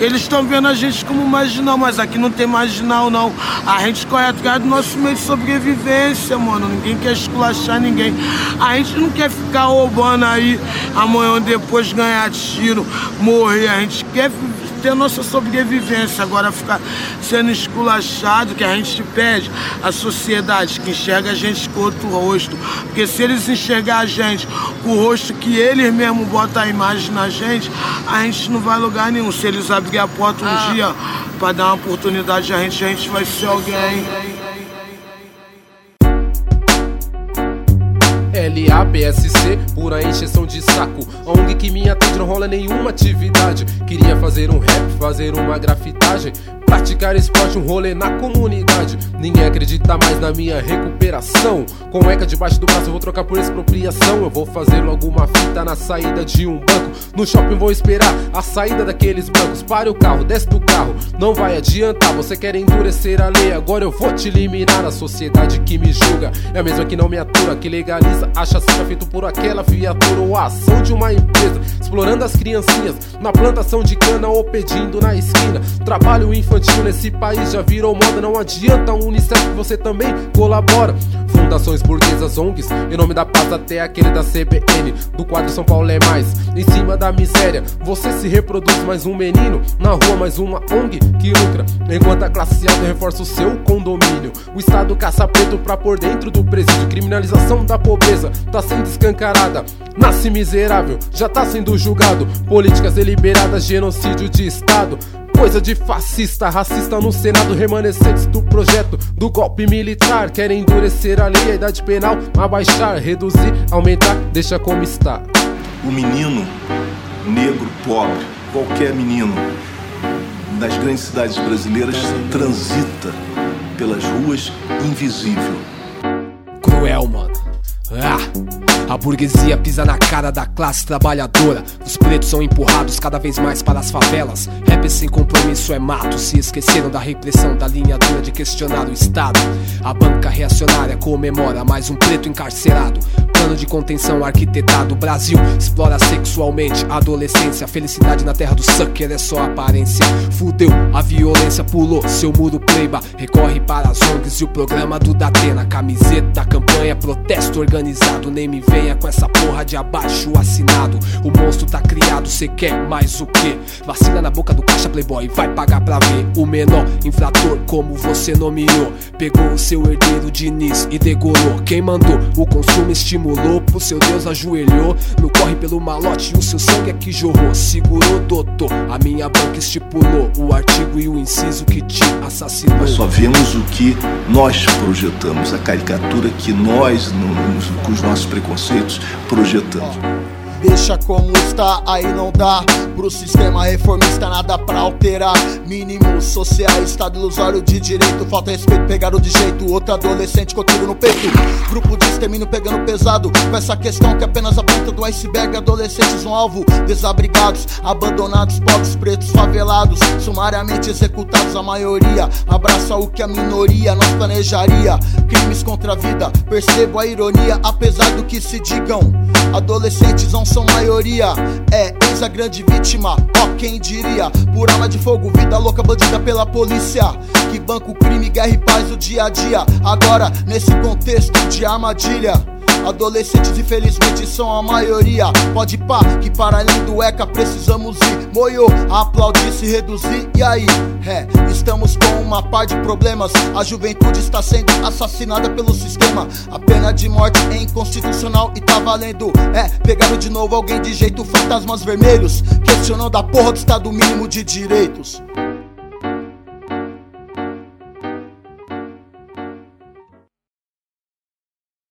Eles estão vendo a gente como marginal, mas aqui não tem marginal, não. A gente corre atrás do nosso meio de sobrevivência, mano. Ninguém quer esculachar ninguém. A gente não quer ficar roubando aí amanhã ou depois ganhar tiro, morrer. A gente quer ter a nossa sobrevivência. Agora ficar sendo esculachado, que a gente pede, a sociedade que enxerga a gente com outro rosto. Porque se eles enxergar a gente com o rosto que eles mesmo botam a imagem na gente, a gente não vai lugar nenhum. Se eles abrirem a porta um ah. dia para dar uma oportunidade a gente, a gente vai ser alguém. LAPSC, pura encheção de saco. ONG que me atende não rola nenhuma atividade. Queria fazer um rap, fazer uma grafitagem. Praticar esporte, um rolê na comunidade. Ninguém acredita mais na minha recuperação. Com eca debaixo do braço, eu vou trocar por expropriação. Eu vou fazer logo uma fita na saída de um banco. No shopping vou esperar a saída daqueles bancos. Pare o carro, desce do carro. Não vai adiantar, você quer endurecer a lei. Agora eu vou te eliminar. A sociedade que me julga é a mesma que não me atura, que legaliza a chacina feito por aquela viatura ou a ação de uma empresa. Explorando as criancinhas na plantação de cana ou pedindo na esquina. Trabalho infantil nesse país já virou moda. Não adianta Unicef você também colabora. Fundações burguesas, ONGs, em nome da paz até aquele da CBN. Do quadro São Paulo é mais, em cima da miséria. Você se reproduz mais um menino, na rua mais uma ONG que lucra. Enquanto a classe alta reforça o seu condomínio. O Estado caça preto pra por dentro do presídio. Criminalização da pobreza tá sendo escancarada. Nasce miserável, já tá sendo julgado. Políticas deliberadas, genocídio de Estado. Coisa de fascista, racista no Senado, remanescentes do projeto do golpe militar. Querem endurecer a lei, a idade penal, abaixar, reduzir, aumentar, deixa como está. O menino negro, pobre, qualquer menino das grandes cidades brasileiras transita pelas ruas invisível. Cruel, mano. Ah! A burguesia pisa na cara da classe trabalhadora. Os pretos são empurrados cada vez mais para as favelas. Rap sem compromisso é mato. Se esqueceram da repressão, da linha dura de questionar o Estado. A banca reacionária comemora mais um preto encarcerado. Plano de contenção arquitetado. Brasil explora sexualmente a adolescência. Felicidade na terra do sucker é só aparência. Fudeu, a violência pulou seu muro pleiba. Recorre para as ONGs e o programa do Datena. Camiseta, campanha, protesto organizado. Nem me venha com essa porra de abaixo assinado. O monstro tá criado, cê quer mais o que? Vacina na boca do caixa playboy, vai pagar pra ver. O menor infrator, como você nomeou. Pegou o seu herdeiro Diniz e degolou. Quem mandou? O consumo estimulou, pro seu Deus ajoelhou. No corre pelo malote, o seu sangue é que jorrou. Segurou, doutor. A minha banca estipulou o artigo e o inciso que te assassinou. Nós só vemos o que nós projetamos, a caricatura que nós, com os nossos preconceitos, conceitos projetando. Deixa como está, aí não dá. Pro sistema reformista nada pra alterar. Mínimos sociais, estado ilusório de direito. Falta respeito, pegaram de jeito. Outro adolescente com no peito. Grupo de extermínio pegando pesado. Com essa questão que apenas a ponta do iceberg. Adolescentes um alvo, desabrigados Abandonados, pobres, pretos, favelados. Sumariamente executados a maioria Abraça o que a minoria nós planejaria. Crimes contra a vida, percebo a ironia Apesar do que se digam Adolescentes não são maioria. É, eis a grande vítima, ó, quem diria? Por arma de fogo, vida louca, bandida pela polícia. Que banco crime, guerra e paz o dia a dia. Agora, nesse contexto de armadilha. Adolescentes, infelizmente, são a maioria. Pode pá, que para além do ECA precisamos ir. Moiô, aplaudir, se reduzir. E aí? É, estamos com uma par de problemas. A juventude está sendo assassinada pelo sistema. A pena de morte é inconstitucional e tá valendo. É, pegaram de novo alguém de jeito fantasmas vermelhos. Questionando a porra do Estado mínimo de direitos.